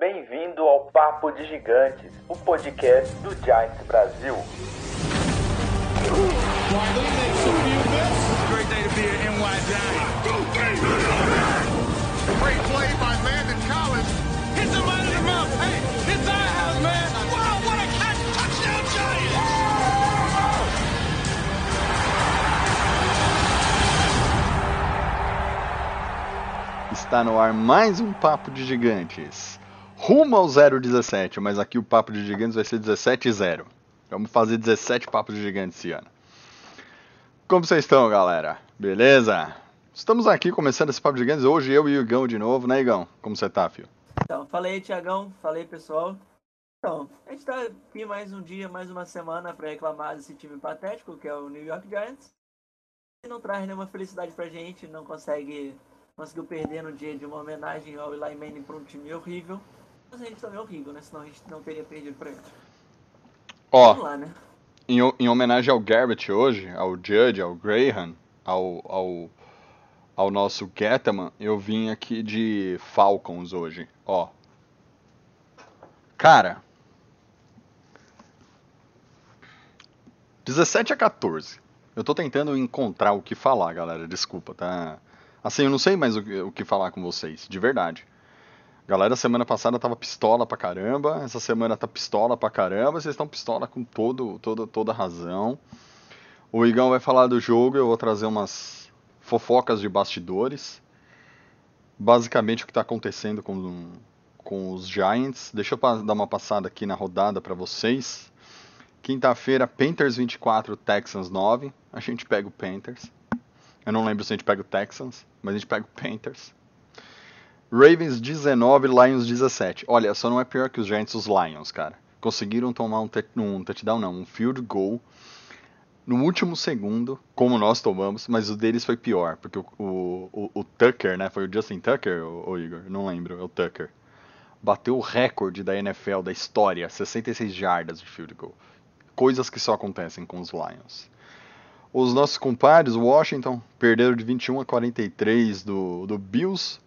Bem-vindo ao Papo de Gigantes, o podcast do Giants Brasil. Está no ar mais um Papo de Gigantes. Rumo ao 017, mas aqui o Papo de Gigantes vai ser 17 e 0. Vamos fazer 17 Papos de Gigantes esse ano. Como vocês estão, galera? Beleza? Estamos aqui começando esse Papo de Gigantes. Hoje eu e o Igão de novo, né, Igão? Como você tá, filho? Então, falei, Tiagão, falei, pessoal. Então, a gente tá aqui mais um dia, mais uma semana para reclamar desse time patético, que é o New York Giants. E não traz nenhuma felicidade pra gente, não consegue, conseguiu perder no dia de uma homenagem ao Eli Manning pra um time horrível. Mas a gente também é horrível, né? Senão a gente não teria perdido pra ele. Ó, lá, né? em, em homenagem ao Garrett hoje, ao Judge, ao Graham, ao, ao, ao nosso Gettman, eu vim aqui de Falcons hoje. Ó. Cara. 17 a 14. Eu tô tentando encontrar o que falar, galera. Desculpa, tá? Assim, eu não sei mais o que falar com vocês, de verdade. Galera, semana passada tava pistola pra caramba, essa semana tá pistola pra caramba, vocês estão pistola com todo, todo, toda razão. O Igão vai falar do jogo, eu vou trazer umas fofocas de bastidores. Basicamente o que tá acontecendo com, com os Giants. Deixa eu dar uma passada aqui na rodada pra vocês. Quinta-feira, Panthers 24, Texans 9. A gente pega o Panthers. Eu não lembro se a gente pega o Texans, mas a gente pega o Panthers. Ravens 19, Lions 17. Olha, só não é pior que os Giants, os Lions, cara. Conseguiram tomar um, um touchdown, não, um field goal no último segundo, como nós tomamos, mas o deles foi pior, porque o, o, o- o Tucker, né? Foi o Justin Tucker, o, Igor? Não lembro, é o Tucker. Bateu o recorde da NFL da história, 66 jardas de field goal. Coisas que só acontecem com os Lions. Os nossos compadres, Washington, perderam de 21 a 43 do, do Bills.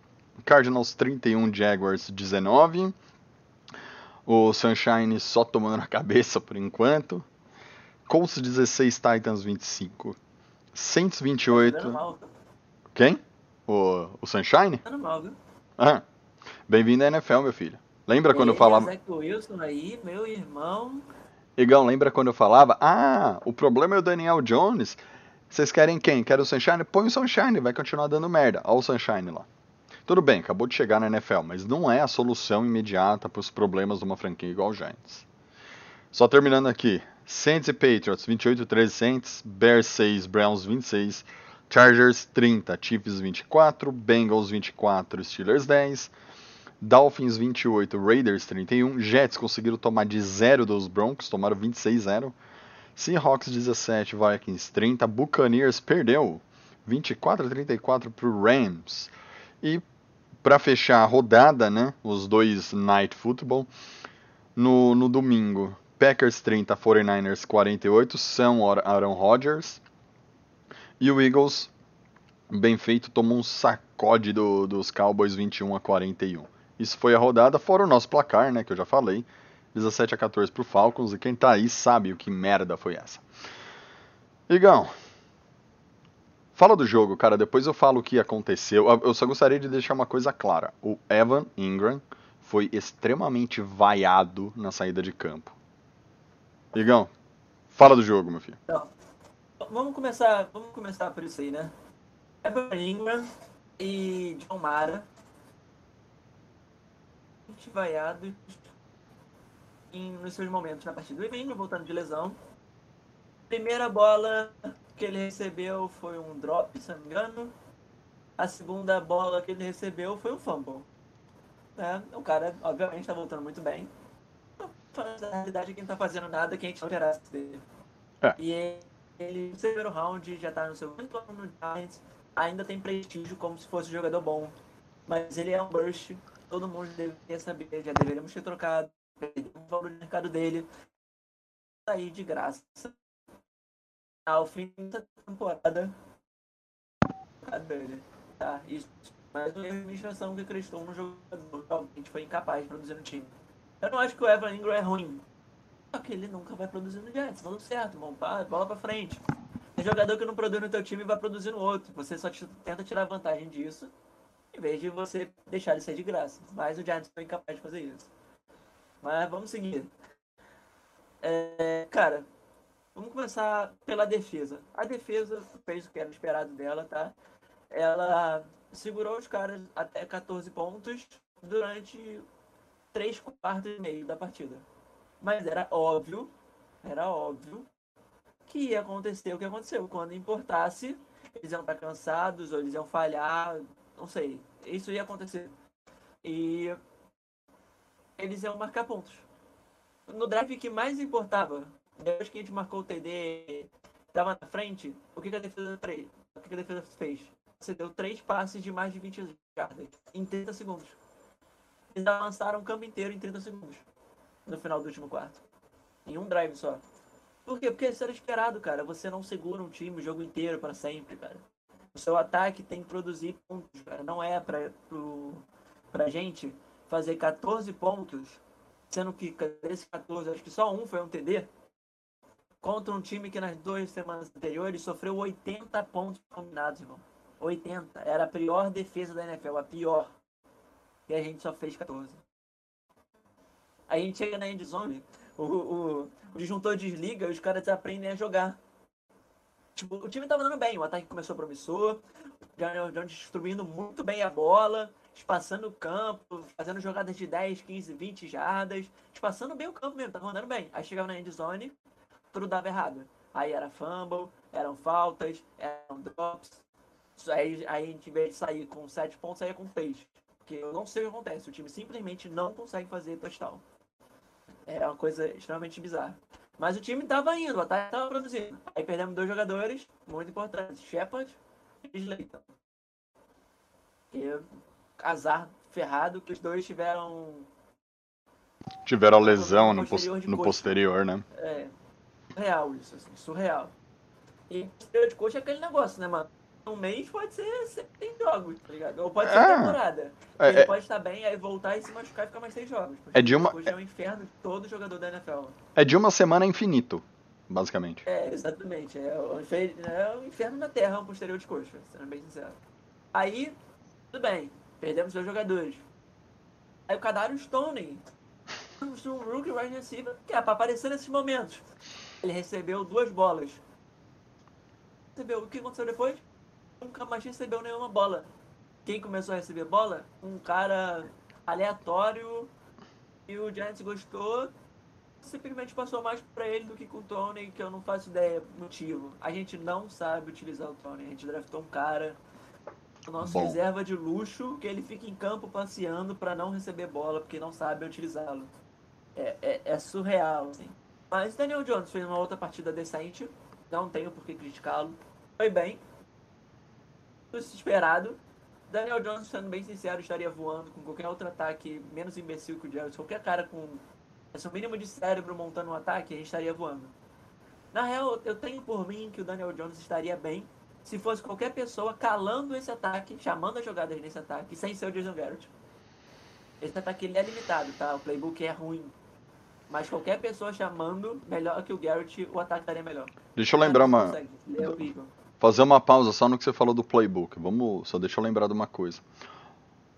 Cardinals 31, Jaguars 19. O Sunshine só tomando na cabeça por enquanto. Colts 16, Titans 25. Saints Dando 28. mal, Quem? O, o Sunshine? dando mal, viu? Ah, bem-vindo à NFL, meu filho. Lembra quando eu falava. Zach Wilson aí, meu irmão. Igão, lembra quando eu falava? Ah, o problema é o Daniel Jones. Vocês querem quem? Quer o Sunshine? Põe o Sunshine, vai continuar dando merda. Olha o Sunshine lá. Tudo bem, acabou de chegar na NFL, mas não é a solução imediata para os problemas de uma franquia igual o Giants. Só terminando aqui. Saints e Patriots, 28-13 Saints, Bears 6, Browns 26, Chargers 30, Chiefs 24, Bengals 24, Steelers 10, Dolphins 28, Raiders 31, Jets conseguiram tomar de 0 dos Broncos, tomaram 26-0, Seahawks 17, Vikings 30, Buccaneers perdeu 24 a 34 para o Rams. E para fechar a rodada, né, os dois Night Football, no, no domingo, Packers 30, 49ers 48, são Aaron Rodgers. E o Eagles, bem feito, tomou um sacode do, dos Cowboys 21 a 41. Isso foi a rodada, fora o nosso placar, né, que eu já falei. 17 a 14 pro Falcons, e quem tá aí sabe o que merda foi essa. Igão, fala do jogo, cara, depois eu falo o que aconteceu. Eu- Eu só gostaria de deixar uma coisa clara. O Evan Ingram foi extremamente vaiado na saída de campo. Igão, fala do jogo, meu filho. Então, vamos começar, vamos começar por isso aí, né? Evan Ingram e John Mara. Vaiados em, nos seus momentos na partida. O Evan Ingram voltando de lesão. Primeira bola que ele recebeu foi um drop, se não me engano. A segunda bola que ele recebeu foi um fumble. Né? O cara, obviamente, está voltando muito bem. Na realidade, quem tá fazendo nada, quem a gente não esperasse dele. É. E ele, no primeiro round, já tá no seu quinto ano no Giants, ainda tem prestígio como se fosse um jogador bom. Mas ele é um burst, todo mundo deveria saber, já deveríamos ter trocado, perder o valor de mercado dele, sair de graça. Ao fim da temporada, a dele. Tá, isso Mas uma administração que acreditou no jogador, realmente foi incapaz de produzir no time. Eu não acho que o Evan Ingram é ruim. Só que ele nunca vai produzir no Jets, tá tudo certo, pra, bola pra frente. Tem jogador que não produz no teu time vai produzir no outro. Você só te- tenta tirar vantagem disso, em vez de você deixar ele sair de graça. Mas o Giants foi incapaz de fazer isso. Mas vamos seguir. É, cara, vamos começar pela defesa. A defesa fez o que era esperado dela, tá? Ela segurou os caras até 14 pontos durante 3 quartos e meio da partida. Mas era óbvio, era óbvio que ia acontecer o que aconteceu. Quando importasse, eles iam estar cansados ou eles iam falhar, não sei. Isso ia acontecer. E eles iam marcar pontos. No drive que mais importava, depois que a gente marcou o TD, estava na frente, o que, que a defesa fez? O que, que a defesa fez? Você deu três passes de mais de 20 jardas em 30 segundos. Eles avançaram o campo inteiro em 30 segundos. No final do último quarto. Em um drive só. Por quê? Porque isso era esperado, cara. Você não segura um time o jogo inteiro para sempre, cara. O seu ataque tem que produzir pontos, cara. Não é pra, pro, pra gente fazer 14 pontos, sendo que desses 14, acho que só um foi um TD, contra um time que nas duas semanas anteriores sofreu 80 pontos combinados, irmão. 80. Era a pior defesa da NFL, a pior. E a gente só fez 14. Aí a gente chega na endzone, o, o, o disjuntor desliga e os caras aprendem a jogar. Tipo, o time tava andando bem, o ataque começou promissor, Daniel Jones destruindo muito bem a bola, espaçando o campo, fazendo jogadas de 10, 15, 20 jardas, espaçando bem o campo mesmo, tava andando bem. Aí chegava na endzone, tudo dava errado. Aí era fumble, eram faltas, eram drops. Aí, aí a gente, em vez de sair com 7 pontos, saía com 3. Porque eu não sei o que acontece, o time simplesmente não consegue fazer touchdown. É uma coisa extremamente bizarra. Mas o time tava indo, o ataque tava produzindo. Aí perdemos dois jogadores muito importantes, Shepard e Slayton. E azar ferrado que os dois tiveram Tiveram lesão no, posterior no posterior, né? É, surreal isso, assim, surreal. E posterior de coxa é aquele negócio, né, mano? Um mês pode ser sempre tem jogos, tá ligado? Ou pode ser É. temporada. É, Ele é- pode estar bem, aí voltar e se machucar e ficar mais seis jogos. É de uma- Coxa é um inferno de todo jogador da NFL. É de uma semana infinito, basicamente. É, exatamente. É o, infer- é o inferno na Terra, um posterior de coxa, sendo bem sincero. Aí, tudo bem, perdemos dois jogadores. Aí o Kadarius Stoney, um rookie wide receiver, que é pra aparecer nesses momentos. Ele recebeu duas bolas. Recebeu, o que aconteceu depois? Nunca mais recebeu nenhuma bola. Quem começou a receber bola? Um cara aleatório e o Giants gostou simplesmente passou mais pra ele do que com o Tony, que eu não faço ideia motivo. A gente não sabe utilizar o Tony. A gente draftou um cara, o nosso Bom. reserva de luxo, que ele fica em campo passeando pra não receber bola, porque não sabe utilizá-lo. É, é, é surreal, assim. Mas Daniel Jones fez uma outra partida decente, não tenho por que criticá-lo. Foi bem, tudo esperado. Daniel Jones, sendo bem sincero, estaria voando com qualquer outro ataque menos imbecil que o Jarvis. Qualquer cara com esse mínimo de cérebro montando um ataque, gente estaria voando. Na real, eu tenho por mim que o Daniel Jones estaria bem se fosse qualquer pessoa calando esse ataque, chamando as jogadas nesse ataque, sem ser o Jason Garrett. Esse ataque ele é limitado, tá? O playbook é ruim. Mas qualquer pessoa chamando, melhor que o Garrett, o ataque estaria melhor. Deixa eu lembrar uma. consegue, é. Fazer uma pausa só no que você falou do playbook. Vamos, só deixa eu lembrar de uma coisa.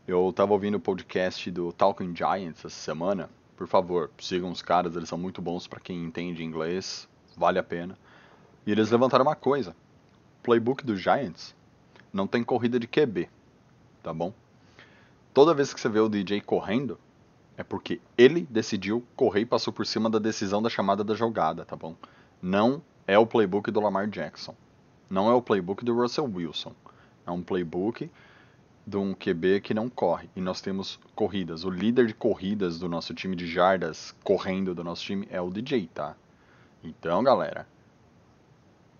Eu tava ouvindo o podcast do Talking Giants essa semana. Por favor, sigam os caras, eles são muito bons pra quem entende inglês, vale a pena. E eles levantaram uma coisa. O playbook do Giants não tem corrida de QB, tá bom? Toda vez que você vê o DJ correndo, é porque ele decidiu correr e passou por cima da decisão da chamada da jogada, tá bom? Não é o playbook do Lamar Jackson. Não é o playbook do Russell Wilson. É um playbook de um QB que não corre. E nós temos corridas. O líder de corridas do nosso time de jardas correndo do nosso time é o DJ, tá? Então, galera,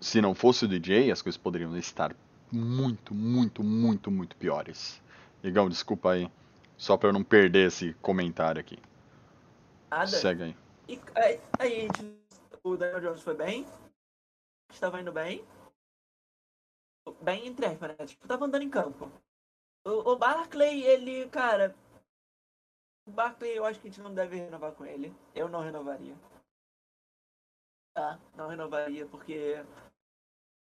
se não fosse o DJ, as coisas poderiam estar muito, muito, muito, muito piores. Igão, desculpa aí. Só pra eu não perder esse comentário aqui. Nada. Segue aí. E aí, aí a gente, o Daniel Jones foi bem, estava indo bem, bem entre aspas, né? Tipo, tava andando em campo. O, o Barclay, ele, cara. O Barclay, eu acho que a gente não deve renovar com ele. Eu não renovaria. Tá, não renovaria, porque.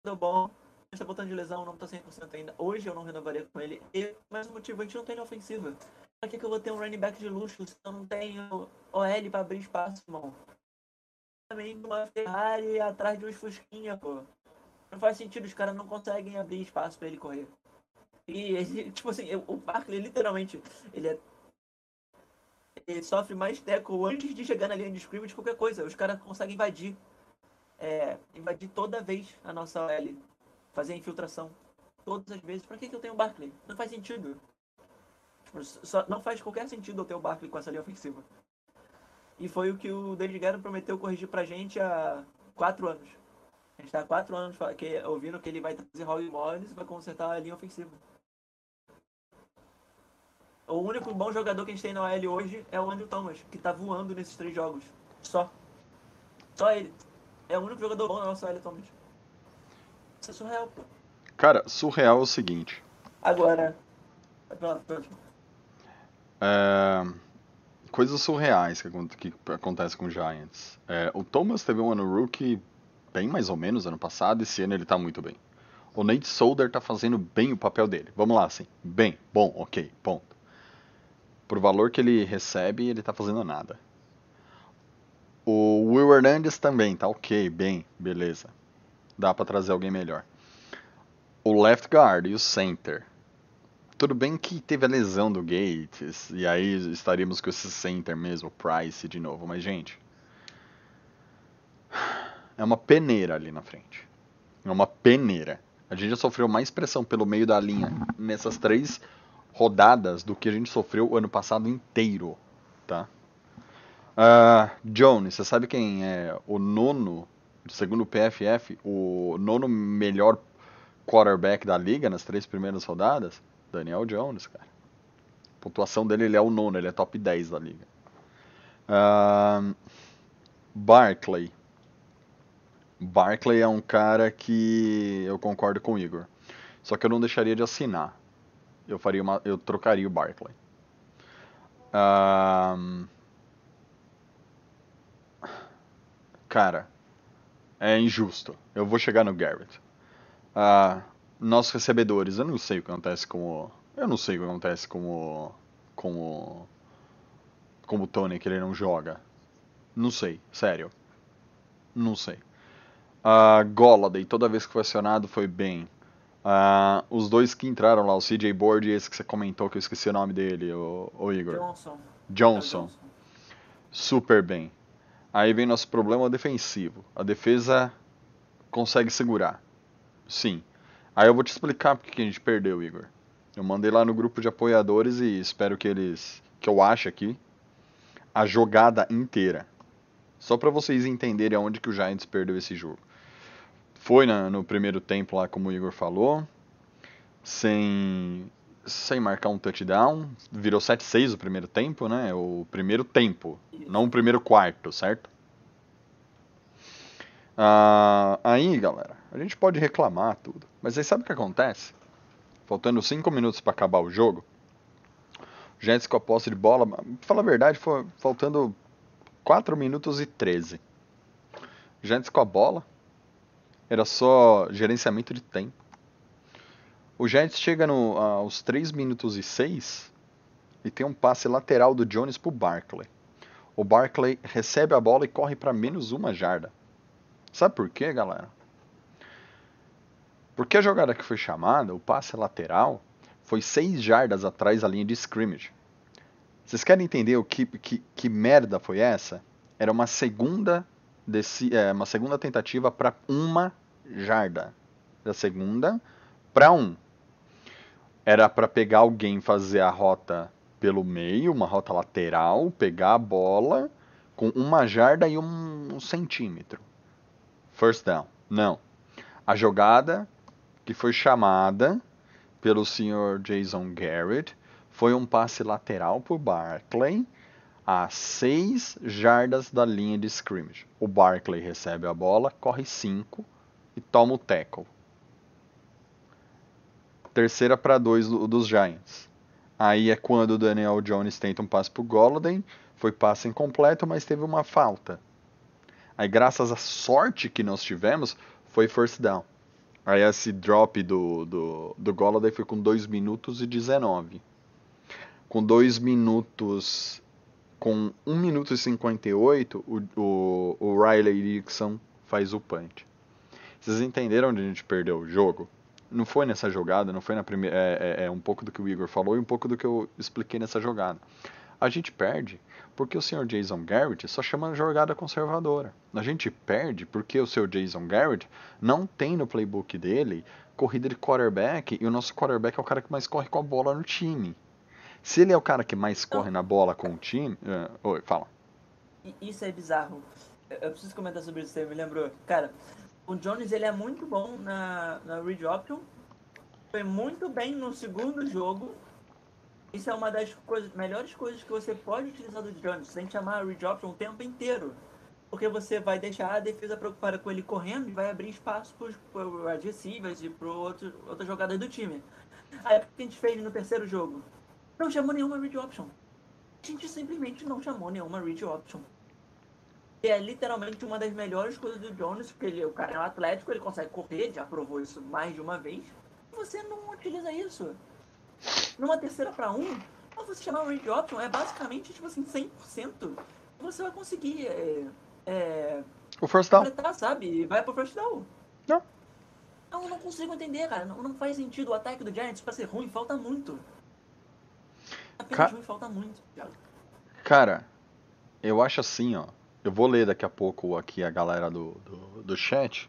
Deu bom. Está voltando de lesão, não tá 100% ainda. Hoje eu não renovaria com ele. E, mas o motivo, a gente não tem ofensiva. Pra que, que eu vou ter um running back de luxo se eu não tenho OL pra abrir espaço, irmão? Também uma Ferrari atrás de uns Fusquinha, pô. Não faz sentido, os caras não conseguem abrir espaço pra ele correr. E, ele, tipo assim, o Barkley, literalmente, ele é. Ele sofre mais teco antes de chegar na linha de scrimmage qualquer coisa. Os caras conseguem invadir. É, invadir toda vez a nossa OL. Fazer a infiltração. Todas as vezes. Pra que, que eu tenho o Barkley? Não faz sentido. Tipo, só, não faz qualquer sentido eu ter o Barkley com essa linha ofensiva. E foi o que o David Guerra prometeu corrigir pra gente há quatro anos. A gente tá há quatro anos que, ouvindo que ele vai trazer Holly Morris e vai consertar a linha ofensiva. O único bom jogador que a gente tem na OL hoje é o Andrew Thomas, que tá voando nesses três jogos. Só. Só ele. É o único jogador bom na nossa OL atualmente. Isso é surreal, pô. Cara, surreal é o seguinte. Agora. É, coisas surreais que, que acontecem com o Giants. É, o Thomas teve um ano rookie bem mais ou menos ano passado, esse ano ele tá muito bem. O Nate Solder tá fazendo bem o papel dele. Vamos lá, assim. Bem, bom, ok, ponto. Pro valor que ele recebe, ele tá fazendo nada. O Will Hernandez também tá ok, bem, beleza. Dá para trazer alguém melhor. O left guard e o center. Tudo bem que teve a lesão do Gates, e aí estaríamos com esse center mesmo, Price de novo, mas gente. É uma peneira ali na frente. É uma peneira. A gente já sofreu mais pressão pelo meio da linha nessas três rodadas do que a gente sofreu o ano passado inteiro, tá? Uh, Jones, você sabe quem é o nono, segundo o PFF, o nono melhor quarterback da liga nas três primeiras rodadas? Daniel Jones, cara. A pontuação dele ele é o nono, ele é top 10 da liga. Uh, Barclay. Barclay é um cara que eu concordo com o Igor. Só que eu não deixaria de assinar eu faria uma, eu trocaria o Barkley. Um, cara, é injusto. Eu vou chegar no Garrett. Uh, nossos recebedores, eu não sei o que acontece com o, eu não sei o que acontece com o, com o, com o Tony que ele não joga. Não sei, sério. Não sei. Uh, Golladay, toda vez que foi acionado foi bem. Uh, os dois que entraram lá, o CJ Board e esse que você comentou, que eu esqueci o nome dele, o, o Igor. Johnson. Johnson. Johnson. Super bem. Aí vem nosso problema defensivo. A defesa consegue segurar. Sim. Aí eu vou te explicar porque que a gente perdeu, Igor. Eu mandei lá no grupo de apoiadores e espero que eles. que eu ache aqui. A jogada inteira. Só para vocês entenderem aonde que o Giants perdeu esse jogo foi na, no primeiro tempo lá, como o Igor falou, sem, sem marcar um touchdown. Virou 7-6 o primeiro tempo, né? O primeiro tempo, não o primeiro quarto, certo? Ah, aí, galera, a gente pode reclamar tudo. Mas aí sabe o que acontece? Faltando 5 minutos para acabar o jogo, Giants com a posse de bola, pra falar a verdade, foi faltando 4 minutos e 13. O Giants com a bola, era só gerenciamento de tempo. O Giants chega no, aos 3 minutos e 6 e tem um passe lateral do Jones pro Barkley. O Barkley recebe a bola e corre para menos uma jarda. Sabe por quê, galera? Porque a jogada que foi chamada, o passe lateral, foi 6 jardas atrás da linha de scrimmage. Vocês querem entender o que, que, que merda foi essa? Era uma segunda desse, é, uma segunda tentativa para uma jarda. Da segunda para um. Era para pegar alguém fazer a rota pelo meio, uma rota lateral, pegar a bola com uma jarda e um, centímetro. First down. Não. A jogada que foi chamada pelo senhor Jason Garrett foi um passe lateral para o Barclay a 6 jardas da linha de scrimmage. O Barkley recebe a bola, corre 5 e toma o tackle. Terceira para dois do, dos Giants. Aí é quando o Daniel Jones tenta um passe pro Golladay, foi passe incompleto, mas teve uma falta. Aí graças à sorte que nós tivemos, foi first down. Aí esse drop do, do, do Golladay foi com 2 minutos e 19. Com 2 minutos. Com 1 minuto e 58, o, o, o Riley Dixon faz o punch. Vocês entenderam onde a gente perdeu o jogo? Não foi nessa jogada, não foi na primeira. É, é, é um pouco do que o Igor falou e um pouco do que eu expliquei nessa jogada. A gente perde porque o senhor Jason Garrett só chama jogada conservadora. A gente perde porque o senhor Jason Garrett não tem no playbook dele corrida de quarterback e o nosso quarterback é o cara que mais corre com a bola no time. Se ele é o cara que mais corre na bola com o time. Uh, oi, fala. Isso é bizarro. Eu preciso comentar sobre isso, você me lembrou. Cara, o Jones ele é muito bom na, na read option. Foi muito bem no segundo jogo isso é uma das coisas, melhores coisas que você pode utilizar do Jones, sem chamar a read option o tempo inteiro. Porque você vai deixar a defesa preocupada com ele correndo e vai abrir espaço para os adversários e para outras jogadas do time. Aí o que a gente fez no terceiro jogo? Não chamou nenhuma read option. A gente simplesmente não chamou nenhuma read option. E é literalmente uma das melhores coisas do Jones, porque ele, o cara é um atlético, ele consegue correr, já provou isso mais de uma vez. E você não utiliza isso numa terceira para um, você chamar um range option, é basicamente, tipo assim, 100%. Você vai conseguir. É, é, o first down. Completar, sabe? Vai pro first down. Não. Não, eu não consigo entender, cara. Não, não faz sentido. O ataque do Giants pra ser ruim falta muito. Apenas Ca... ruim falta muito. Cara, eu acho assim, ó. Eu vou ler daqui a pouco aqui a galera do, do, do chat.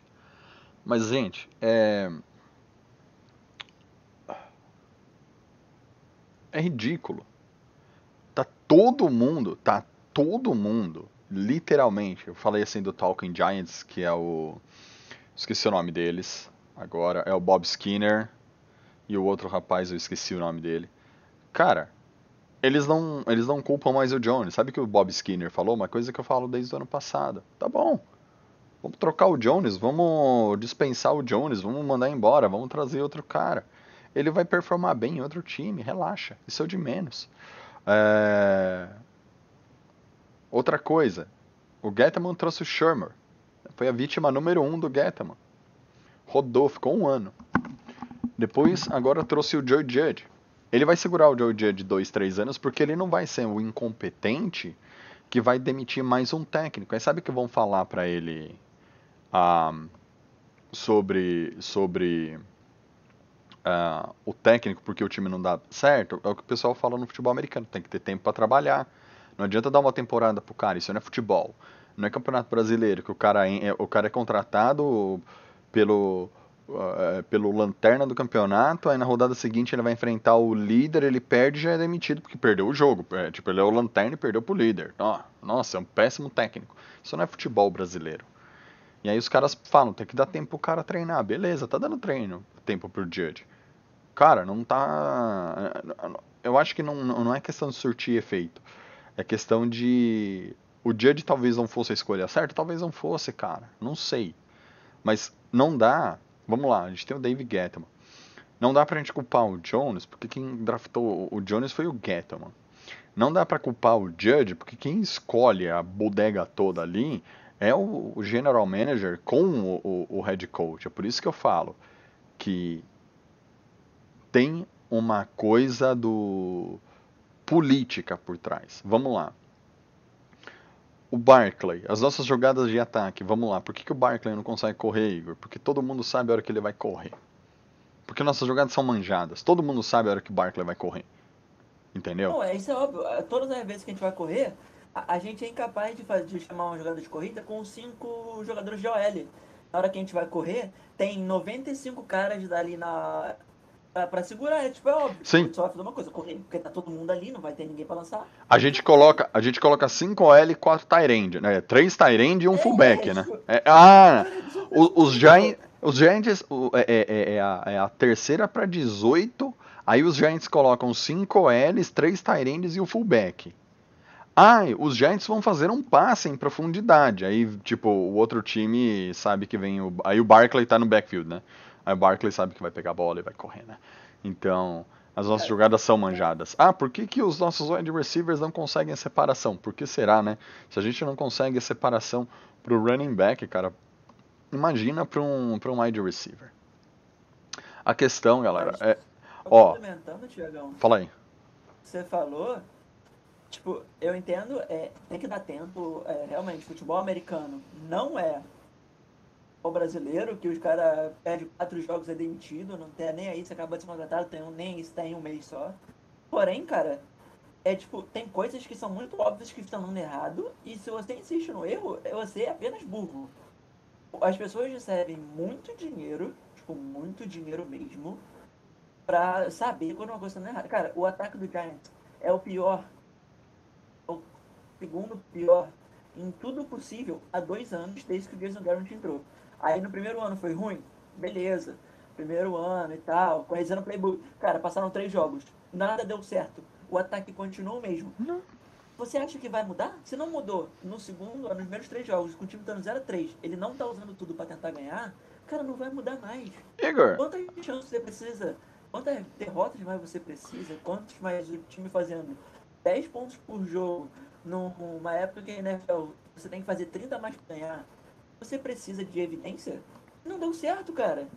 Mas, gente, é. é ridículo. Tá todo mundo, tá todo mundo, literalmente. Eu falei assim do Talking Giants, que é o. Esqueci o nome deles agora. É o Bob Skinner e o outro rapaz, eu esqueci o nome dele. Cara, eles não, eles não culpam mais o Jones. Sabe que o Bob Skinner falou? Uma coisa que eu falo desde o ano passado. Tá bom. Vamos trocar o Jones, vamos dispensar o Jones, vamos mandar embora, vamos trazer outro cara ele vai performar bem em outro time, relaxa, isso é o de menos. É... Outra coisa, o Gettman trouxe o Shermer, foi a vítima número um do Gettman. Rodou, ficou um ano. Depois, agora trouxe o Joe Judge. Ele vai segurar o Joe Judge dois, três anos, porque ele não vai ser o incompetente que vai demitir mais um técnico. Aí sabe que vão falar para ele ah, sobre sobre uh, o técnico porque o time não dá certo, é o que o pessoal fala no futebol americano. Tem que ter tempo para trabalhar. Não adianta dar uma temporada pro cara, isso não é futebol. Não é campeonato brasileiro, que o cara é, o cara é contratado pelo, uh, pelo lanterna do campeonato, aí na rodada seguinte ele vai enfrentar o líder, ele perde e já é demitido porque perdeu o jogo. É, tipo, ele é o lanterna e perdeu pro líder. Oh, nossa, é um péssimo técnico. Isso não é futebol brasileiro. E aí os caras falam, tem que dar tempo pro cara treinar. Beleza, tá dando treino, tempo pro Judge. Cara, não tá. Eu acho que não, não é questão de surtir efeito. É questão de. O Judge talvez não fosse a escolha certa, talvez não fosse, cara. Não sei. Mas não dá. Vamos lá, a gente tem o Dave Gettman. Não dá pra gente culpar o Jones, porque quem draftou o Jones foi o Gettman. Não dá para culpar o Judge, porque quem escolhe a bodega toda ali é o, o general manager com o, o, o head coach. É por isso que eu falo que tem uma coisa do política por trás. Vamos lá. O Barkley, as nossas jogadas de ataque, vamos lá. Por que, que o Barkley não consegue correr, Igor? Porque todo mundo sabe a hora que ele vai correr. Porque nossas jogadas são manjadas. Todo mundo sabe a hora que o Barkley vai correr. Entendeu? Não, é, isso é óbvio. Todas as vezes que a gente vai correr, a, a gente é incapaz de, fazer, de chamar uma jogada de corrida com cinco jogadores de OL. Na hora que a gente vai correr, tem 95 caras dali na. Pra, pra segurar, é tipo, é óbvio. Sim. Só vai fazer uma coisa, correr, porque tá todo mundo ali, não vai ter ninguém pra lançar. A gente coloca, a gente coloca 5 OL e 4 Tyrande, né? 3 Tyrande e um é, fullback, é, né? É, ah, os, os Giants, os Giants é, é, é, a, é a terceira pra 18, aí os Giants colocam 5 OLs, 3 Tyrands e o fullback. Ah, os Giants vão fazer um passe em profundidade. Aí, tipo, o outro time sabe que vem o. Aí o Barkley tá no backfield, né? Aí o Barkley sabe que vai pegar a bola e vai correr, né? Então, as nossas É. jogadas são manjadas. Ah, por que, que os nossos wide receivers não conseguem separação? Por que será, né? Se a gente não consegue separação pro running back, cara, imagina para um, pra um wide receiver. A questão, galera, é. ó. Fala aí. você falou, tipo, eu entendo, é, tem que dar tempo, é, realmente, futebol americano não é o brasileiro, que os caras perdem quatro jogos é demitido, não tem nem aí, você acaba de ser contratado, tem um, nem isso tem um mês só. Porém, cara, é tipo, tem coisas que são muito óbvias que estão dando errado, e se você insiste no erro, você é apenas burro. As pessoas recebem muito dinheiro, tipo, muito dinheiro mesmo, pra saber quando uma coisa tá dando errado. Cara, o ataque do Giants é o pior, o segundo pior em tudo possível há dois anos, desde que o Jason Garrett entrou. Aí no primeiro ano foi ruim? Beleza. Primeiro ano e tal, conhecendo o playbook. Cara, passaram três jogos. Nada deu certo. O ataque continua o mesmo. Você acha que vai mudar? Se não mudou no segundo, nos primeiros três jogos, com o time estando 0x3, ele não tá usando tudo pra tentar ganhar, cara, não vai mudar mais. Igor, Quantas chances você precisa? Quantas derrotas mais você precisa? Quantos mais o time fazendo 10 pontos por jogo numa época que a NFL você tem que fazer 30 mais pra ganhar? Você precisa de evidência? Não deu certo, cara.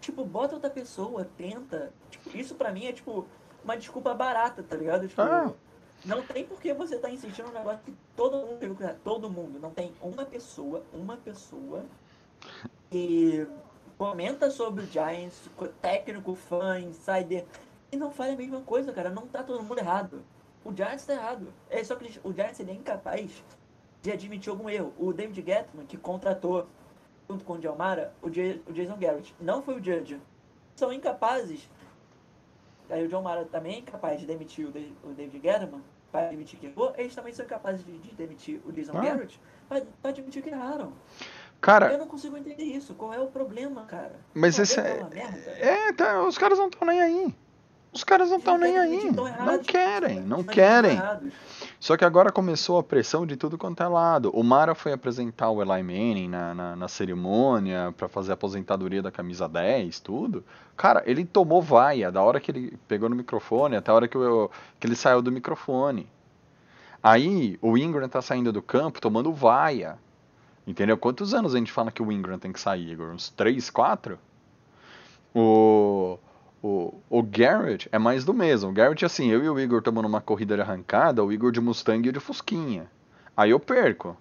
Tipo, bota outra pessoa, tenta. Tipo, isso pra mim é tipo uma desculpa barata, tá ligado? Tipo, Ah. não tem por que você tá insistindo num negócio que todo mundo, todo mundo, não tem uma pessoa, uma pessoa que comenta sobre o Giants, co- técnico, fã, insider, e não faz a mesma coisa, cara. Não tá todo mundo errado. O Giants tá errado. É só que o Giants ele é incapaz de admitir algum erro. O David Gettman, que contratou junto com o Dialmara, o, J- o Jason Garrett, não foi o Judge. São incapazes. Aí o Dialmara também é incapaz de demitir o, Da- o David Gettman para admitir que errou. Eles também são incapazes de, de demitir o Jason Ah. Garrett para admitir que erraram. Eu cara, não consigo entender isso. Qual é o problema, cara? Mas esse é- é, tá, os caras não estão nem aí. Os caras não estão nem aí. tão Não errados, querem, não querem. errados. Só que agora começou a pressão de tudo quanto é lado. O Mara foi apresentar o Eli Manning na, na, na cerimônia pra fazer a aposentadoria da camisa 10, tudo. Cara, ele tomou vaia da hora que ele pegou no microfone até a hora que, eu- que ele saiu do microfone. Aí o Ingram tá saindo do campo tomando vaia. Entendeu? Quantos anos a gente fala que o Ingram tem que sair, Igor? Uns 3, 4? O, o, o Garrett é mais do mesmo. O Garrett, assim, eu e o Igor tomando uma corrida de arrancada, o Igor de Mustang e de Fusquinha. Aí eu perco.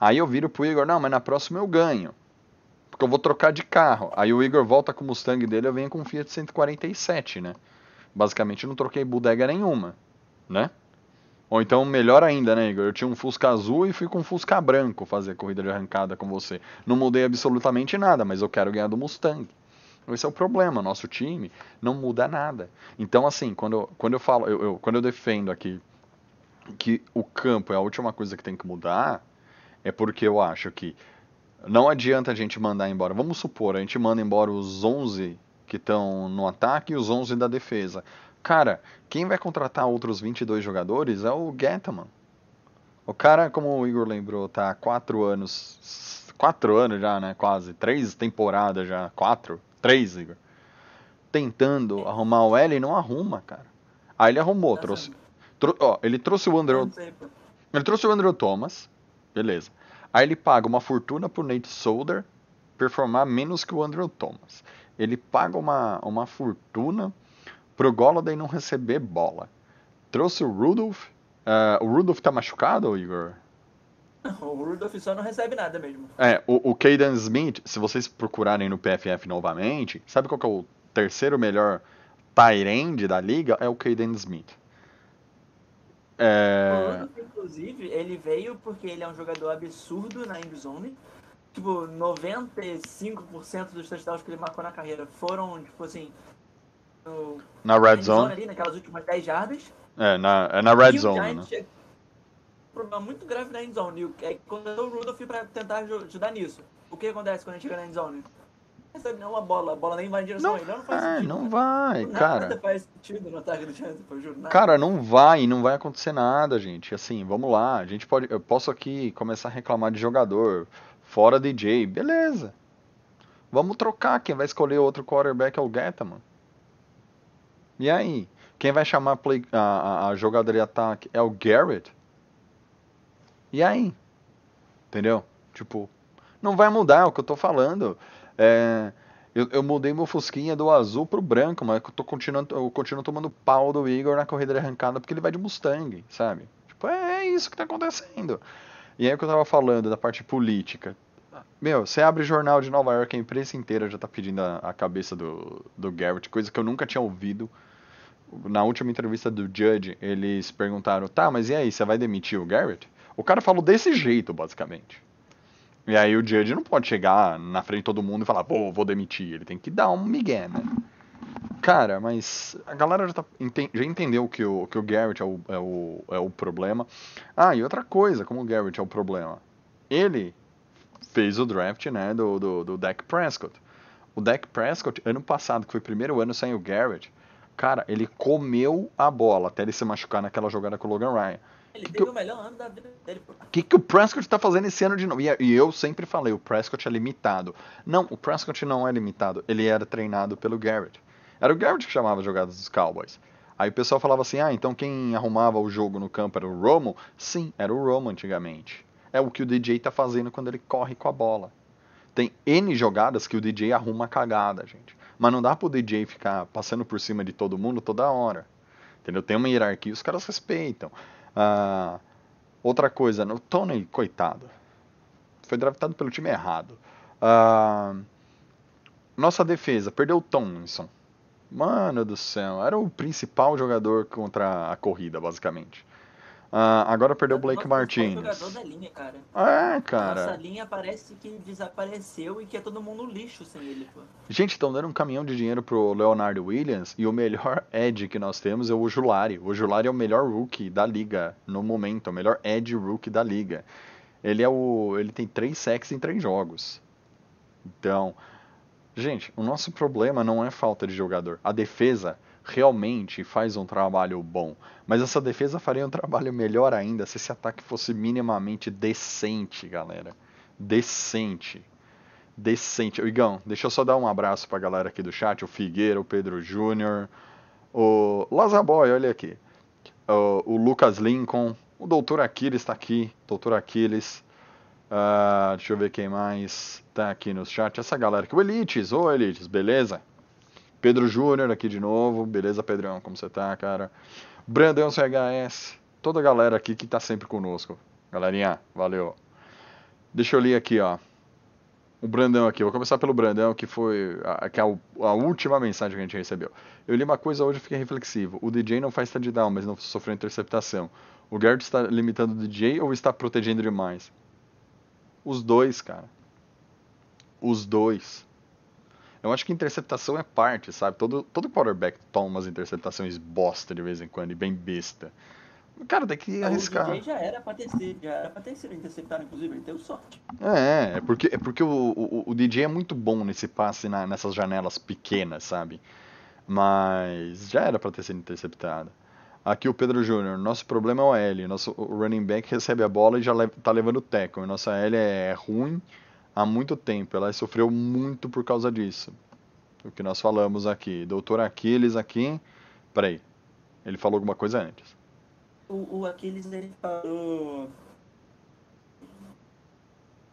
Aí eu viro pro Igor, não, mas na próxima eu ganho. Porque eu vou trocar de carro. Aí o Igor volta com o Mustang dele, eu venho com um Fiat 147, né? Basicamente eu não troquei bodega nenhuma, né? Ou então, melhor ainda, né, Igor? Eu tinha um Fusca azul e fui com um Fusca branco fazer corrida de arrancada com você. Não mudei absolutamente nada, mas eu quero ganhar do Mustang. Esse é o problema, nosso time não muda nada. Então, assim, quando eu, quando eu falo, eu, eu- quando eu defendo aqui que o campo é a última coisa que tem que mudar, é porque eu acho que não adianta a gente mandar embora. Vamos supor, a gente manda embora os 11 que estão no ataque e os 11 da defesa. Cara, quem vai contratar outros 22 jogadores é o Gettman. O cara, como o Igor lembrou, tá há 4 anos. 4 anos já, né? Quase. 3 temporadas já. 4? 3, Igor. Tentando arrumar o L e não arruma, cara. Aí ele arrumou, Tá trouxe. ó, ele trouxe o Andrew sei, pô. ele trouxe o Andrew Thomas, beleza. Aí ele paga uma fortuna pro Nate Solder performar menos que o Andrew Thomas. Ele paga uma, uma fortuna pro Golladay não receber bola. Trouxe o Rudolph. ah, o Rudolph tá machucado, Igor? O Rudolph só não recebe nada mesmo. É, o, o Caden Smith, se vocês procurarem no PFF novamente, sabe qual que é o terceiro melhor end da liga? É o Caden Smith. É, Rudolph, inclusive, ele veio porque ele é um jogador absurdo na endzone. Tipo, 95% dos touchdowns que ele marcou na carreira foram, tipo assim, no, na red endzone zone. ali, naquelas últimas 10 jardas. É, na, é na red zone, né? Problema muito grave na endzone. E o- é que contratou o Rudolph pra tentar aju- ajudar nisso. O que acontece quando a gente chega na endzone? Não recebe nenhuma bola, a bola nem vai em direção Não a ele. Não faz vai, sentido. não cara. vai, Nada cara. faz sentido no ataque do juro. Nada. Cara, não vai, não vai acontecer nada, gente. Assim, vamos lá. A gente pode, eu posso aqui começar a reclamar de jogador fora DJ, beleza. Vamos trocar. Quem vai escolher outro quarterback é o Gettman. E aí? Quem vai chamar a, play, a, a, a jogada de ataque é o Garrett? E aí? Entendeu? Tipo, não vai mudar, é o que eu tô falando. É, eu, eu mudei meu Fusquinha do azul pro branco, mas eu, tô continuando, eu continuo tomando pau do Igor na corrida de arrancada porque ele vai de Mustang, sabe? Tipo, é, é isso que tá acontecendo. E aí o que eu tava falando da parte política. Meu, você abre jornal de Nova York, a imprensa inteira já tá pedindo a, a cabeça do, do Garrett, coisa que eu nunca tinha ouvido. Na última entrevista do Judge, eles perguntaram, tá, mas e aí, você vai demitir o Garrett? O cara falou desse jeito, basicamente. E aí o Judge não pode chegar na frente de todo mundo e falar, pô, vou demitir. Ele tem que dar um migué, né? Cara, mas a galera já, tá, já entendeu que o, que o Garrett é o, é, o, é o problema. Ah, e outra coisa, como o Garrett é o problema. Ele fez o draft, né, do, do, do Dak Prescott. O Dak Prescott, ano passado, que foi o primeiro ano sem o Garrett, cara, ele comeu a bola até ele se machucar naquela jogada com o Logan Ryan. Ele que teve que o melhor ano da vida dele. O que, que o Prescott está fazendo esse ano de novo? E, e, eu sempre falei, o Prescott é limitado. Não, o Prescott não é limitado. Ele era treinado pelo Garrett. Era o Garrett que chamava as jogadas dos Cowboys. Aí o pessoal falava assim, ah, então quem arrumava o jogo no campo era o Romo? Sim, era o Romo antigamente. É o que o DJ tá fazendo quando ele corre com a bola. Tem N jogadas que o DJ arruma cagada, gente. Mas não dá pro DJ ficar passando por cima de todo mundo toda hora. Entendeu? Tem uma hierarquia, os caras respeitam. Ah, outra coisa, o Tony, coitado, foi draftado pelo time errado. Ah, nossa defesa, perdeu o Tomlinson. Mano do céu, era o principal jogador contra a corrida, basicamente. Uh, agora perdeu o Blake Martins. jogador da linha, cara. É, cara. Nossa linha parece que desapareceu e que é todo mundo lixo sem ele, pô. Gente, estão dando um caminhão de dinheiro pro Leonardo Williams e o melhor edge que nós temos é o Julari. O Julari é o melhor rookie da liga no momento, o melhor edge rookie da liga. Ele é o, ele tem três sacks em três jogos. Então, gente, o nosso problema não é falta de jogador. A defesa realmente faz um trabalho bom. Mas essa defesa faria um trabalho melhor ainda se esse ataque fosse minimamente decente, galera. Decente. Decente. Igão, deixa eu só dar um abraço pra galera aqui do chat. O Figueira, o Pedro Júnior, o Lazaboy, olha aqui. O, o, Lucas Lincoln, o Doutor Aquiles está aqui. Doutor Aquiles. Uh, deixa eu ver quem mais tá aqui no chat. Essa galera aqui. O Elites. Ô, Elites, beleza? Pedro Júnior aqui de novo. Beleza, Pedrão? Como você tá, cara? Brandão CHS. Toda a galera aqui que tá sempre conosco. Galerinha, valeu. Deixa eu ler aqui, ó. O Brandão aqui. Vou começar pelo Brandão, que foi a, que é a, a última mensagem que a gente recebeu. Eu li uma coisa hoje e fiquei reflexivo. O DJ não faz touchdown, mas não sofreu interceptação. O Garrett está limitando o DJ ou está protegendo demais? Os dois, cara. Os dois. Eu acho que interceptação é parte, sabe? Todo, todo quarterback toma umas interceptações bosta de vez em quando e bem besta. Cara, tem que arriscar. O DJ já era pra ter sido, já era pra ter sido interceptado, inclusive, ele teve sorte. É, é porque, é porque o, o, o DJ é muito bom nesse passe na, nessas janelas pequenas, sabe? Mas já era pra ter sido interceptado. Aqui o Pedro Júnior, nosso problema é o L. Nosso o running back recebe a bola e já le, tá levando o tackle. Nossa L é ruim há muito tempo. Ela sofreu muito por causa disso. O que nós falamos aqui. Doutor Aquiles aqui. Peraí. Ele falou alguma coisa antes. O, o Aquiles ele falou.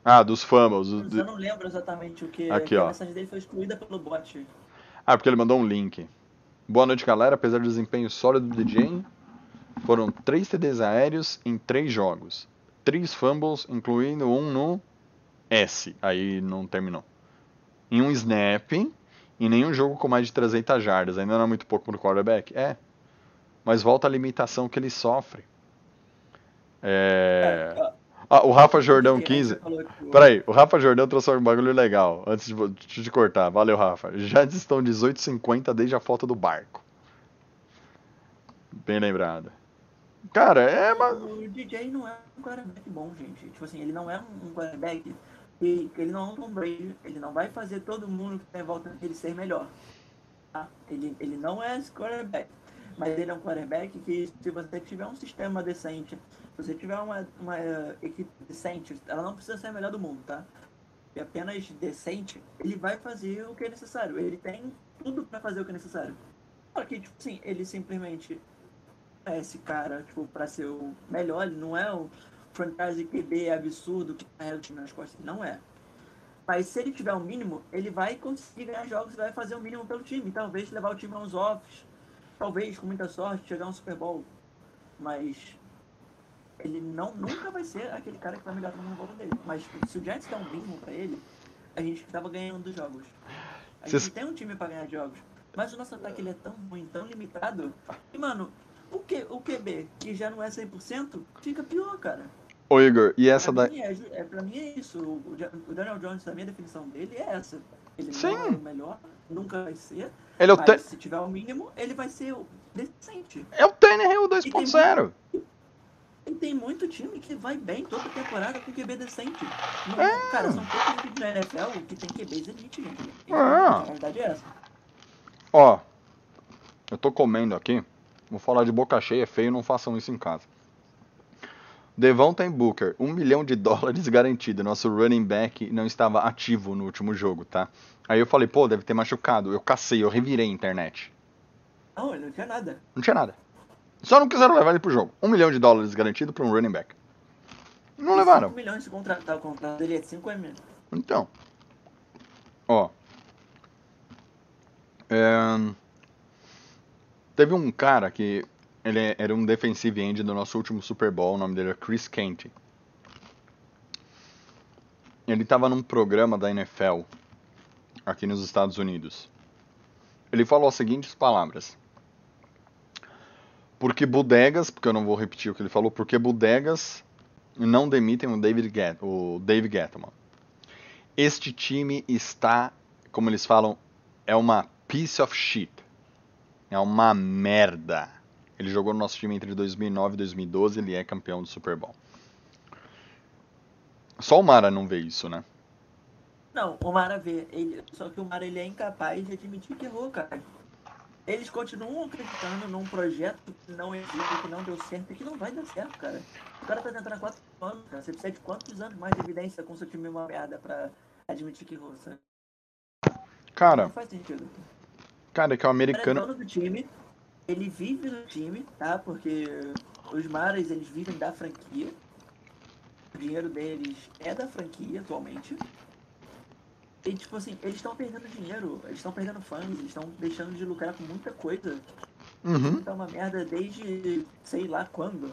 Ah, dos fumbles. Eu não lembro exatamente o que. Aqui, ó. A mensagem dele foi excluída pelo bot. Ah, porque ele mandou um link. Boa noite, galera. Apesar do desempenho sólido do DJ, foram três TDs aéreos em três jogos. Três fumbles, incluindo um no S, aí não terminou. Em um snap, em nenhum jogo com mais de 300 jardas, ainda não é muito pouco para o quarterback? É. Mas volta a limitação que ele sofre. É... Ah, o Rafa Jordão 15. Peraí, o Rafa Jordão trouxe um bagulho legal. Antes de, de cortar. Valeu, Rafa. Já estão 18,50 desde a foto do barco. Bem lembrado. Cara, é. O DJ não é um quarterback bom, gente. Tipo assim, ele não é um quarterback que, que ele não é um Tom Brady, ele não vai fazer todo mundo que está em volta dele ser melhor. Tá? Ele, ele não é quarterback, mas ele é um quarterback que se você tiver um sistema decente, se você tiver uma, uma uh, equipe decente, ela não precisa ser a melhor do mundo, tá? E apenas decente, ele vai fazer o que é necessário. Ele tem tudo para fazer o que é necessário. Só que, tipo assim, ele simplesmente é esse cara, tipo, pra ser o melhor, ele não é o franchise QB absurdo que carrega o time nas costas, não é. Mas se ele tiver o mínimo, ele vai conseguir ganhar jogos e vai fazer o mínimo pelo time. Talvez levar o time aos offs, talvez, com muita sorte, chegar a um Super Bowl. Mas ele não, nunca vai ser aquele cara que vai melhorar no volta dele. Mas se o Giants der um mínimo pra ele, a gente tava ganhando dos jogos. A Cês- gente tem um time pra ganhar jogos. Mas o nosso ataque ele é tão ruim, tão limitado. E, mano, o, Q, o QB, que já não é 100%, fica pior, cara. Ô Igor, e essa pra, da. mim é, é, pra mim é isso. O, Daniel Jones, na minha definição dele, é essa. Ele Sim. não é o melhor, nunca vai ser. Ele é o, se tiver o mínimo, ele vai ser o decente. é o Tannehill 2.0. E tem muito time que vai bem toda temporada com QB decente. Não, É. Cara, são poucos times na NFL que tem QBs elite, gente. É. A realidade é essa. Ó, eu tô comendo aqui. Vou falar de boca cheia, é feio, não façam isso em casa. Devontae Booker, um milhão de dólares garantido. Nosso running back não estava ativo no último jogo, tá? Aí eu falei, pô, deve ter machucado. Eu cacei, eu revirei a internet. Não, ele não tinha nada. Não tinha nada. Só não quiseram levar ele pro jogo. Um milhão de dólares garantido pra um running back. Não levaram. 5 milhões de contratar o contrato dele é 5 é menos. Então. Ó. É, Teve um cara que ele é- era um defensive end do nosso último Super Bowl, o nome dele é Chris Kent. Ele estava num programa da NFL aqui nos Estados Unidos. Ele falou as seguintes palavras: Porque bodegas, porque eu não vou repetir o que ele falou, porque bodegas não demitem o David Get, o Dave Gettleman. Este time está, como eles falam, é uma piece of shit. É uma merda. Ele jogou no nosso time entre 2009 e 2012, ele é campeão do Super Bowl. Só o Mara não vê isso, né? Não, o Mara vê. Ele, só que o Mara ele é incapaz de admitir que errou, cara. Eles continuam acreditando num projeto que não existe, que não deu certo e que não vai dar certo, cara. O cara tá tentando há quatro anos, cara. Você precisa de quantos anos mais de evidência com seu time é uma merda pra admitir que errou, sabe? Cara, Não faz sentido. cara, é que o O cara é americano. dono do time, ele vive no time, tá? Porque os Maras, eles vivem da franquia. O dinheiro deles é da franquia atualmente. E, tipo assim, eles estão perdendo dinheiro, eles estão perdendo fãs, eles estão deixando de lucrar com muita coisa. Uhum. Tá uma merda desde sei lá quando.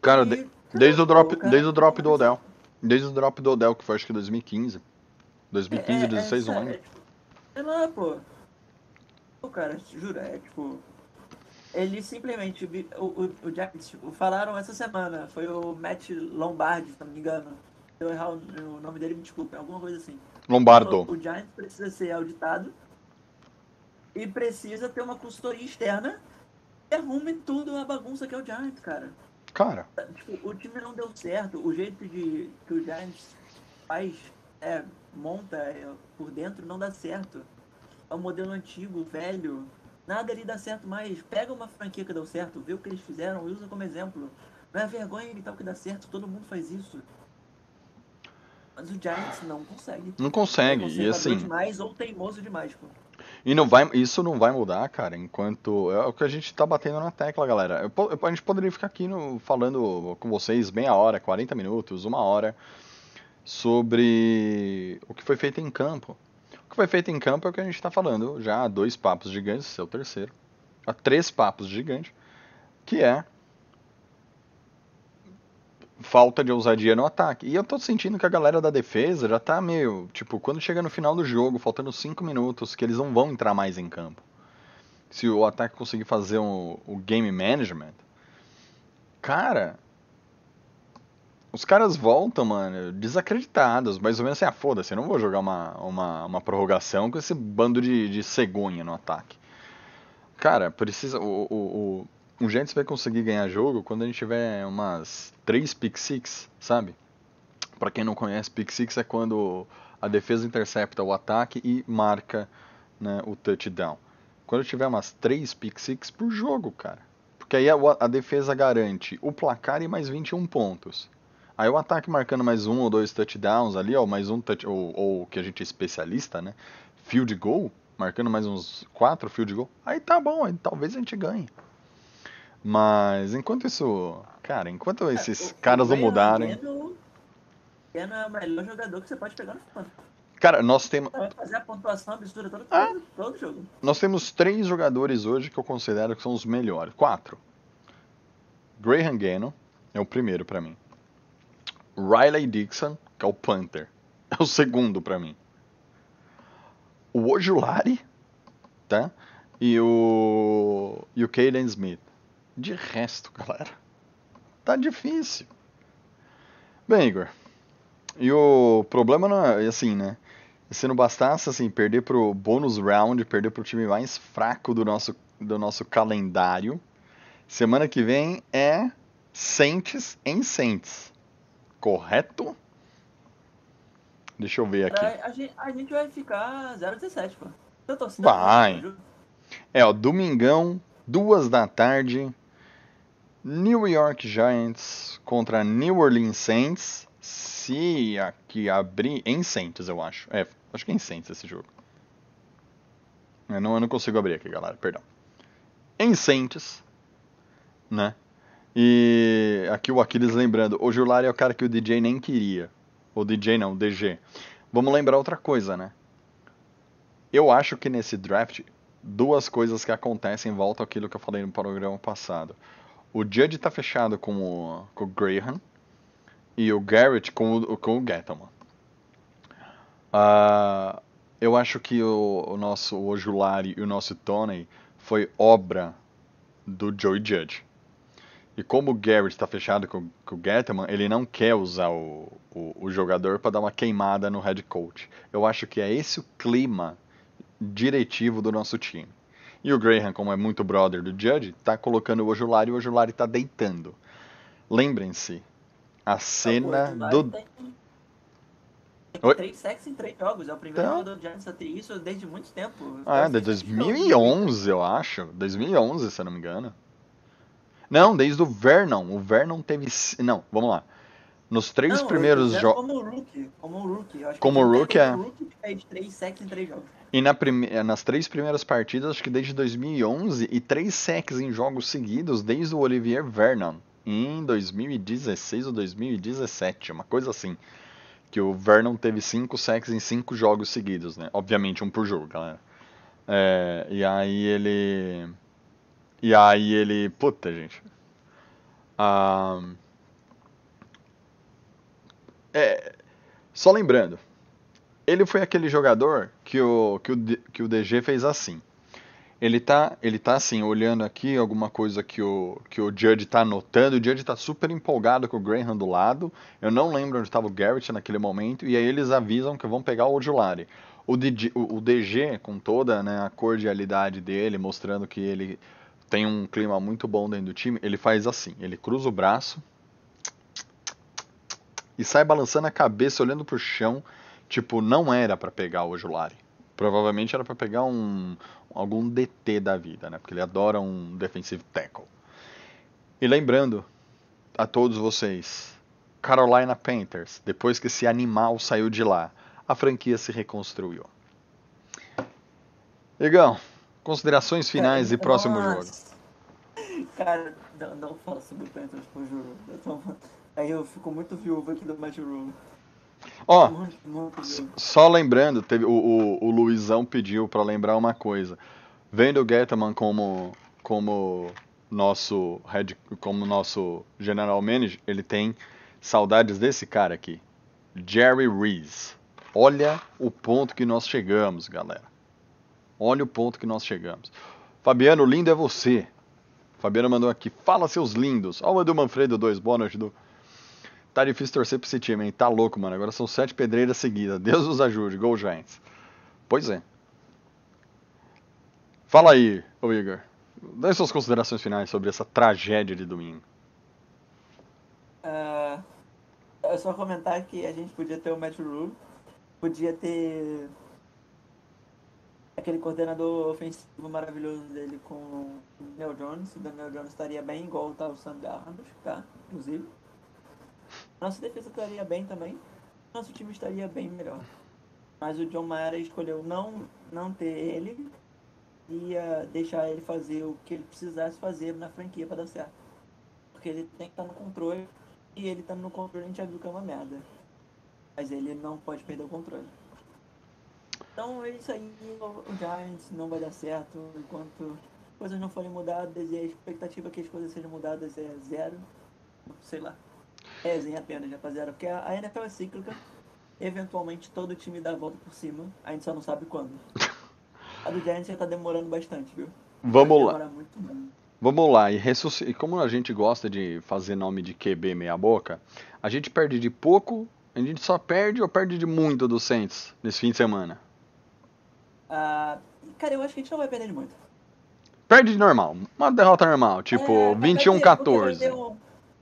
Cara, E, de- cara, desde o drop, cara, desde o drop do Odell. Desde o drop do Odell, que foi acho que 2015. 2015, 16, não sério, lembro. é, sei lá, pô. Cara, juro, é tipo. Ele simplesmente. O, o, o Giants, tipo, falaram essa semana. Foi o Matt Lombardi, se não me engano. Se eu errar o, o nome dele, me desculpe, alguma coisa assim. Lombardo. O, o Giants precisa ser auditado. E precisa ter uma consultoria externa que arrume tudo a bagunça que é o Giants, cara. Cara, Tipo, o time não deu certo. O jeito de que o Giants faz, é, monta é, por dentro não dá certo. É um modelo antigo, velho. Nada ali dá certo mais. Pega uma franquia que deu certo, vê o que eles fizeram e usa como exemplo. Não é vergonha imitar o que dá certo, todo mundo faz isso. Mas o Giants não consegue. não consegue. E assim, demais ou teimoso demais, pô. E não vai, isso não vai mudar, cara, enquanto. É o que a gente tá batendo na tecla, galera. Eu po- a gente poderia ficar aqui no- falando com vocês meia hora, 40 minutos, uma hora, sobre o que foi feito em campo. Foi feito em campo é o que a gente tá falando já há dois papos gigantes, esse é o terceiro. Há três papos gigantes, que é falta de ousadia no ataque. E eu tô sentindo que a galera da defesa já tá meio, tipo, quando chega no final do jogo, faltando 5 minutos, que eles não vão entrar mais em campo. Se o ataque conseguir fazer um- o game management, cara, os caras voltam, mano, desacreditados, mais ou menos assim, ah, foda-se, eu não vou jogar uma, uma, uma prorrogação com esse bando de, de cegonha no ataque. Cara, precisa. O, o, o, o Giants vai conseguir ganhar jogo quando a gente tiver umas 3 pick six, sabe? Pra quem não conhece, pick six é quando a defesa intercepta o ataque e marca né, o touchdown. Quando tiver umas 3 pick six por jogo, cara. Porque aí a, a defesa garante o placar e mais 21 pontos. Aí o ataque marcando mais um ou dois touchdowns ali, ó, mais um touch, ou, ou que a gente é especialista, né? Field goal, marcando mais uns 4 field goal, aí tá bom, aí talvez a gente ganhe. Mas enquanto isso, cara, enquanto esses O- caras não mudarem. É o melhor jogador que você pode pegar no fantasy. Cara, nós temos, fazer a pontuação absurda todo, Ah. todo, jogo. nós temos três jogadores hoje que eu considero que são os melhores. Quatro. Graham Gano é o primeiro pra mim. Riley Dixon, que é o punter, é o segundo pra mim. O Ojulari, tá? E o e o Caden Smith. De resto, galera, tá difícil. Bem, Igor. E o problema não é assim, né? Se não bastasse assim perder pro bônus round, perder pro time mais fraco do nosso do nosso calendário, semana que vem é Saints em Saints. Correto? Deixa eu ver aqui. A, a gente, a gente vai ficar 0-17, pô. Eu tô Vai. É, ó, domingão, duas da tarde, New York Giants contra New Orleans Saints. Se aqui abrir, em Saints, eu acho. É, acho que é em Saints esse jogo. Eu não, eu não consigo abrir aqui, galera, perdão. Em Saints, né? E aqui o Aquiles lembrando, o Julari é o cara que o DJ nem queria. O DJ não, o DG. Vamos lembrar outra coisa, né? Eu acho que nesse draft duas coisas que acontecem volta àquilo que eu falei no programa passado. O Judge tá fechado com o, com o Graham e o Garrett com o, com o Gettleman. Ah, eu acho que o, o nosso Ojulari e o nosso Tony foi obra do Joey Judge. E como o Garrett está fechado com, com o Gettleman, ele não quer usar o, o, o jogador para dar uma queimada no head coach. Eu acho que é esse o clima diretivo do nosso time. E o Graham, como é muito brother do Judge, tá colocando o Ojulari e o Ojulari tá deitando. Lembrem-se, a cena do. Tem, tem Oi? três sacks em três jogos. É o primeiro Então. jogador do Giants a ter isso desde muito tempo. Ah, é, de Três sacks em 2011, eu acho. 2011, se eu não me engano. Não, desde o Vernon. O Vernon teve. Não, vamos lá. Nos três Não, primeiros dizendo jogos. Como rookie. Como rookie. Como rookie, é. rookie fez três sacks em três jogos. E na prime... nas três primeiras partidas, acho que desde 2011, e três sacks em jogos seguidos desde o Olivier Vernon, em 2016 ou 2017, uma coisa assim. Que o Vernon teve cinco sacks em cinco jogos seguidos, né? Obviamente um por jogo, galera. É, e aí ele. E aí ele. Puta, gente. É, só lembrando, ele foi aquele jogador que o, que o, que o DG fez assim. Ele tá, ele tá assim, olhando aqui alguma coisa que o, que o Judge tá anotando. O Judge tá super empolgado com o Graham do lado. Eu não lembro onde estava o Garrett naquele momento. E aí eles avisam que vão pegar o Ojulari. O, DG, o DG, com toda né, a cordialidade dele, mostrando que ele tem um clima muito bom dentro do time, ele faz assim: ele cruza o braço e sai balançando a cabeça, olhando pro chão. Tipo, não era pra pegar o Ojulari. Provavelmente era pra pegar um algum DT da vida, né? Porque ele adora um defensive tackle. E lembrando a todos vocês, Carolina Panthers, depois que esse animal saiu de lá, a franquia se reconstruiu. Igão, considerações finais e próximo jogo. Nossa. Cara, não, não fala sobre o Panthers, por juro. Eu tô- Aí eu fico muito viúvo aqui do Matt Rule. Ó. Só lembrando, teve, o, o, o Luizão pediu pra lembrar uma coisa. Vendo o Gettman como, como nosso head, como nosso general manager, ele tem saudades desse cara aqui, Jerry Reese. Olha o ponto que nós chegamos, galera. Olha o ponto que nós chegamos. Fabiano, lindo é você. Fabiano mandou aqui, fala seus lindos. Ó o Edu Manfredo 2, boa noite, Edu. Tá difícil torcer pra esse time, hein? Tá louco, mano. Agora são sete pedreiras seguidas. Deus os ajude. Gol Giants. Pois é. Fala aí, ô Igor. Dê suas considerações finais sobre essa tragédia de domingo. É só comentar que a gente podia ter o Matt Rule, podia ter aquele coordenador ofensivo maravilhoso dele com o Daniel Jones. O Daniel Jones estaria bem igual tá o Sam Darnold, tá? Inclusive. Nossa defesa estaria bem também. Nosso time estaria bem melhor. Mas o John Mara escolheu não, não ter ele e uh, deixar ele fazer o que ele precisasse fazer na franquia para dar certo. Porque ele tem que estar no controle e ele estando no controle a gente já viu que é uma merda. Mas ele não pode perder o controle. Então é isso aí, o Giants não vai dar certo enquanto coisas não forem mudadas e a expectativa que as coisas sejam mudadas é zero. Sei lá. É zen apenas, rapaziada. Porque a NFL é cíclica. Eventualmente todo time dá a volta por cima. A gente só não sabe quando. A do Giants já tá demorando bastante, viu? Vamos lá. Vamos lá, e, ressusc... e como a gente gosta de fazer nome de QB meia boca, a gente perde de pouco, a gente só perde ou perde de muito do Saints nesse fim de semana? Ah, cara, eu acho que a gente não vai perder de muito. Perde de normal. Uma derrota normal, tipo é, 21-14.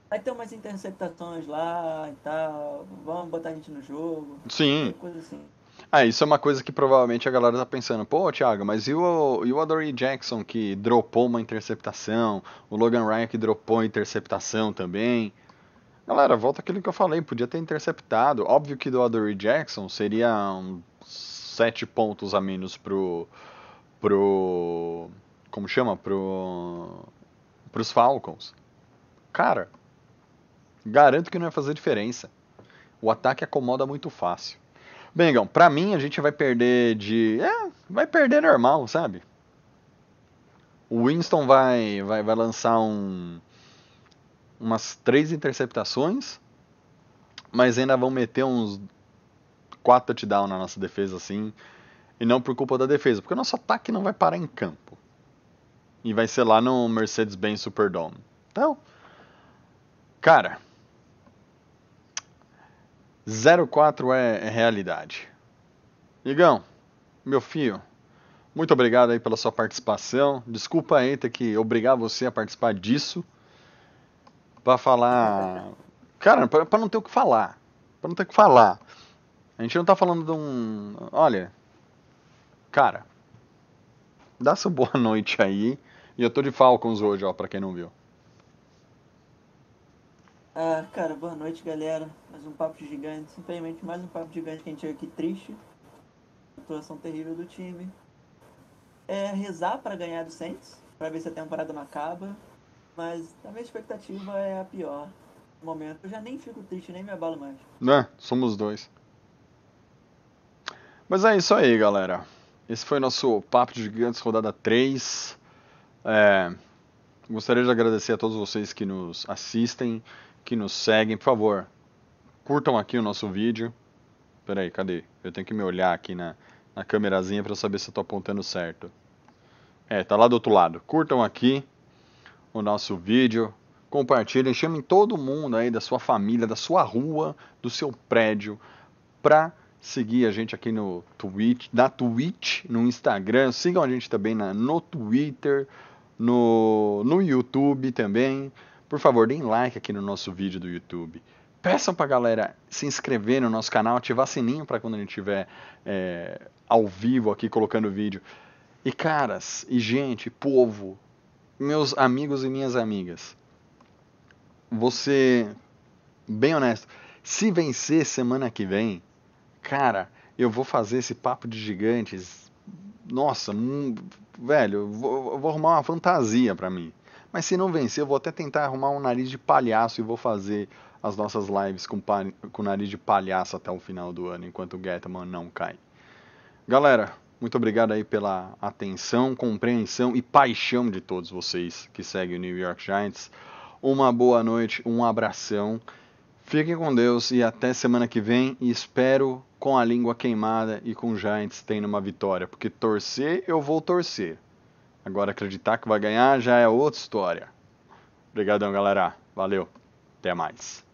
Vai ter umas interceptações lá e tal. Vamos botar a gente no jogo. Sim. Coisa assim. Ah, isso é uma coisa que provavelmente a galera tá pensando, pô, Thiago, mas e o, e o Adoree Jackson que dropou uma interceptação, o Logan Ryan que dropou interceptação também. Galera, volta aquilo que eu falei, podia ter interceptado. Óbvio que do Adoree Jackson seria um sete pontos a menos pro. pro. como chama? Pro. pros Falcons. Cara, garanto que não vai fazer diferença. O ataque acomoda muito fácil. Bengão, pra mim a gente vai perder de. É, vai perder normal, sabe? O Winston vai, vai, vai lançar um, umas três interceptações, mas ainda vão meter uns quatro touchdowns na nossa defesa, assim. E não por culpa da defesa, porque o nosso ataque não vai parar em campo. E vai ser lá no Mercedes-Benz Superdome. Então, cara, 04 é, é realidade. Igão, meu filho, muito obrigado aí pela sua participação. Desculpa aí ter que obrigar você a participar disso. Pra falar. Cara, pra, pra não ter o que falar. Pra não ter o que falar. A gente não tá falando de um. Olha. Cara. Dá sua boa noite aí. E eu tô de Falcons hoje, ó, pra quem não viu. Ah, cara, boa noite, galera. Mais um papo gigante. Simplesmente mais um papo gigante que a gente chega aqui triste. Atuação terrível do time. É rezar para ganhar do Saints, para ver se a temporada não acaba. Mas a minha expectativa é a pior. No momento, eu já nem fico triste, nem me abalo mais. Né? Somos dois. Mas é isso aí, galera. Esse foi nosso Papo de Gigantes, rodada 3. É, gostaria de agradecer a todos vocês que nos assistem que nos seguem, por favor, curtam aqui o nosso vídeo. Peraí, cadê? Eu tenho que me olhar aqui na, na câmerazinha para saber se eu tô apontando certo. É, tá lá do outro lado. Curtam aqui o nosso vídeo, compartilhem, chamem todo mundo aí da sua família, da sua rua, do seu prédio, pra seguir a gente aqui no Twitch, na Twitch, no Instagram, sigam a gente também na, no Twitter, no, no YouTube também. Por favor, deem like aqui no nosso vídeo do YouTube. Peçam pra galera se inscrever no nosso canal, ativar sininho para quando a gente estiver é, ao vivo aqui colocando vídeo. E caras, e gente, povo, meus amigos e minhas amigas, você, bem honesto, se vencer semana que vem, cara, eu vou fazer esse papo de gigantes. Nossa, velho, eu vou, eu vou arrumar uma fantasia para mim. Mas se não vencer, eu vou até tentar arrumar um nariz de palhaço e vou fazer as nossas lives com, com nariz de palhaço até o final do ano, enquanto o Getman não cai. Galera, muito obrigado aí pela atenção, compreensão e paixão de todos vocês que seguem o New York Giants. Uma boa noite, um abração. Fiquem com Deus e até semana que vem. E espero com a língua queimada e com o Giants tendo uma vitória, porque torcer eu vou torcer. Agora acreditar que vai ganhar já é outra história. Obrigadão, galera. Valeu. Até mais.